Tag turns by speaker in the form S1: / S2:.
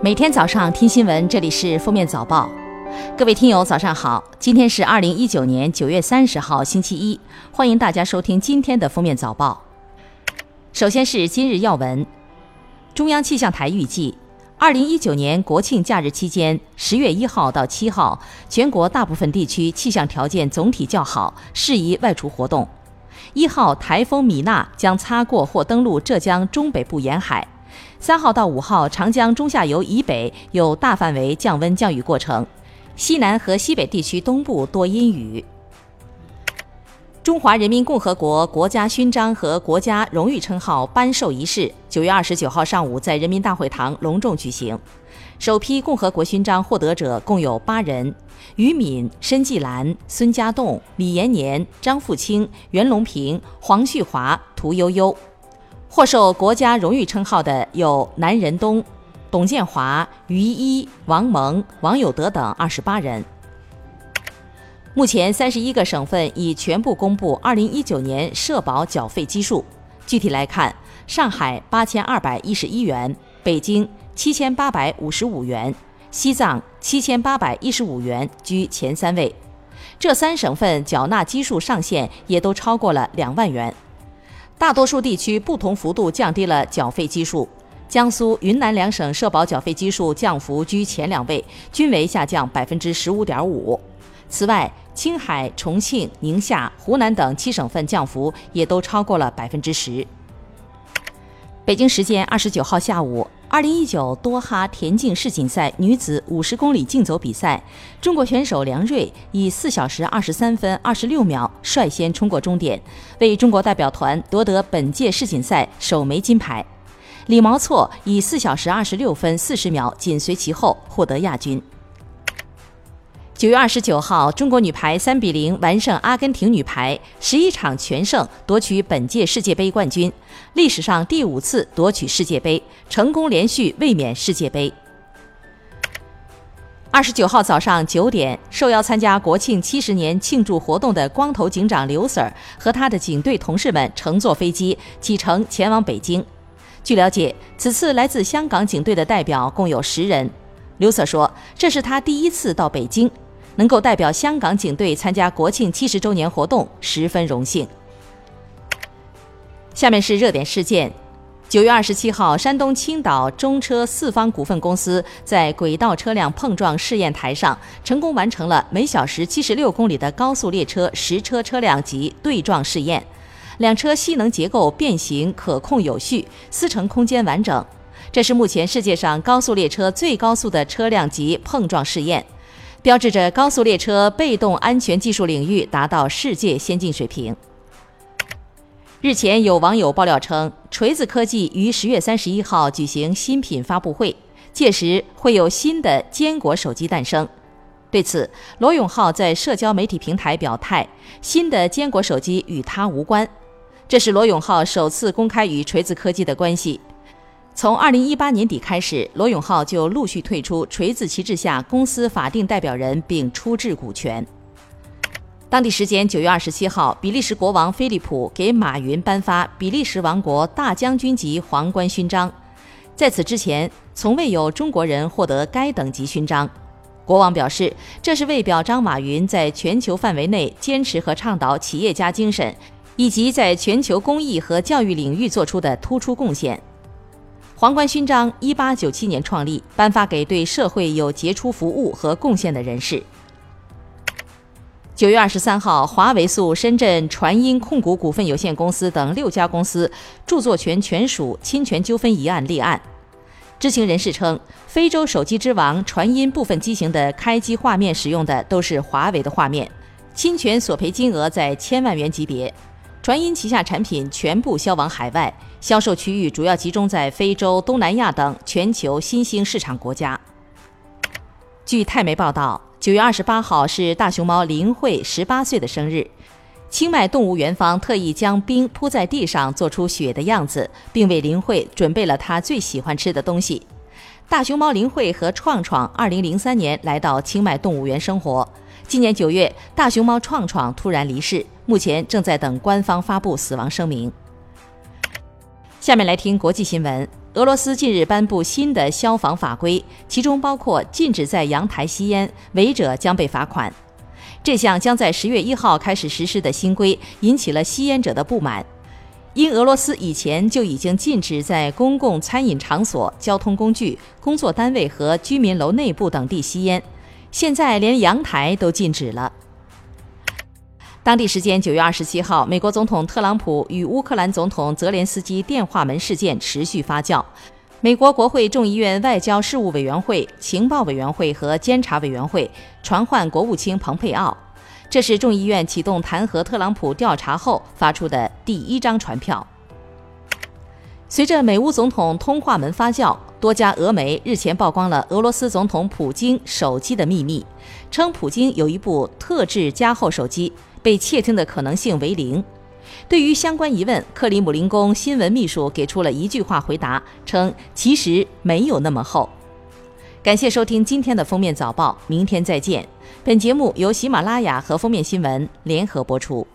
S1: 每天早上听新闻，这里是封面早报。各位听友，早上好！今天是二零一九年九月三十号，星期一。欢迎大家收听今天的封面早报。首先是今日要闻：中央气象台预计，二零一九年国庆假日期间，十月一号到七号，全国大部分地区气象条件总体较好，适宜外出活动。一号台风米娜将擦过或登陆浙江中北部沿海。三号到五号，长江中下游以北有大范围降温降雨过程，西南和西北地区东部多阴雨。中华人民共和国国家勋章和国家荣誉称号颁授仪式，九月二十九号上午在人民大会堂隆重举行。首批共和国勋章获得者共有八人：于敏、申纪兰、孙家栋、李延年、张富清、袁隆平、黄旭华、屠呦呦。获授国家荣誉称号的有南仁东、董建华、于一、王蒙、王有德等二十八人。目前，三十一个省份已全部公布二零一九年社保缴费基数。具体来看，上海八千二百一十一元，北京七千八百五十五元，西藏七千八百一十五元居前三位。这三省份缴纳基数上限也都超过了两万元。大多数地区不同幅度降低了缴费基数，江苏、云南两省社保缴费基数降幅居前两位，均为下降百分之十五点五。此外，青海、重庆、宁夏、湖南等七省份降幅也都超过了百分之十。北京时间二十九号下午。二零一九多哈田径世锦赛女子五十公里竞走比赛，中国选手梁瑞以四小时二十三分二十六秒率先冲过终点，为中国代表团夺得本届世锦赛首枚金牌。李毛措以四小时二十六分四十秒紧随其后获得亚军。九月二十九号，中国女排三比零完胜阿根廷女排，十一场全胜，夺取本届世界杯冠军，历史上第五次夺取世界杯，成功连续卫冕世界杯。二十九号早上九点，受邀参加国庆七十年庆祝活动的光头警长刘 Sir 和他的警队同事们乘坐飞机启程前往北京。据了解，此次来自香港警队的代表共有十人。刘 Sir 说，这是他第一次到北京。能够代表香港警队参加国庆七十周年活动，十分荣幸。下面是热点事件：九月二十七号，山东青岛中车四方股份公司在轨道车辆碰撞试验台上，成功完成了每小时七十六公里的高速列车实车车辆及对撞试验，两车吸能结构变形可控有序，司乘空间完整。这是目前世界上高速列车最高速的车辆级碰撞试验。标志着高速列车被动安全技术领域达到世界先进水平。日前，有网友爆料称，锤子科技于十月三十一号举行新品发布会，届时会有新的坚果手机诞生。对此，罗永浩在社交媒体平台表态，新的坚果手机与他无关。这是罗永浩首次公开与锤子科技的关系。从二零一八年底开始，罗永浩就陆续退出锤子旗帜下公司法定代表人，并出质股权。当地时间九月二十七号，比利时国王菲利普给马云颁发比利时王国大将军级皇冠勋章。在此之前，从未有中国人获得该等级勋章。国王表示，这是为表彰马云在全球范围内坚持和倡导企业家精神，以及在全球公益和教育领域做出的突出贡献。皇冠勋章一八九七年创立，颁发给对社会有杰出服务和贡献的人士。九月二十三号，华为诉深圳传音控股股份有限公司等六家公司著作权权属侵权纠纷一案立案。知情人士称，非洲手机之王传音部分机型的开机画面使用的都是华为的画面，侵权索赔金额在千万元级别。传音旗下产品全部销往海外，销售区域主要集中在非洲、东南亚等全球新兴市场国家。据泰媒报道，九月二十八号是大熊猫林慧十八岁的生日，清迈动物园方特意将冰铺在地上，做出雪的样子，并为林慧准备了她最喜欢吃的东西。大熊猫林慧和创创二零零三年来到清迈动物园生活。今年九月，大熊猫创创突然离世，目前正在等官方发布死亡声明。下面来听国际新闻：俄罗斯近日颁布新的消防法规，其中包括禁止在阳台吸烟，违者将被罚款。这项将在十月一号开始实施的新规引起了吸烟者的不满，因俄罗斯以前就已经禁止在公共餐饮场所、交通工具、工作单位和居民楼内部等地吸烟，现在连阳台都禁止了。当地时间九月二十七号，美国总统特朗普与乌克兰总统泽连斯基电话门事件持续发酵。美国国会众议院外交事务委员会、情报委员会和监察委员会传唤国务卿蓬佩奥，这是众议院启动弹劾特朗普调查后发出的第一张传票。随着美乌总统通话门发酵，多家俄媒日前曝光了俄罗斯总统普京手机的秘密，称普京有一部特制加厚手机。被窃听的可能性为零。对于相关疑问，克里姆林宫新闻秘书给出了一句话回答，称其实没有那么厚。感谢收听今天的封面早报，明天再见。本节目由喜马拉雅和封面新闻联合播出。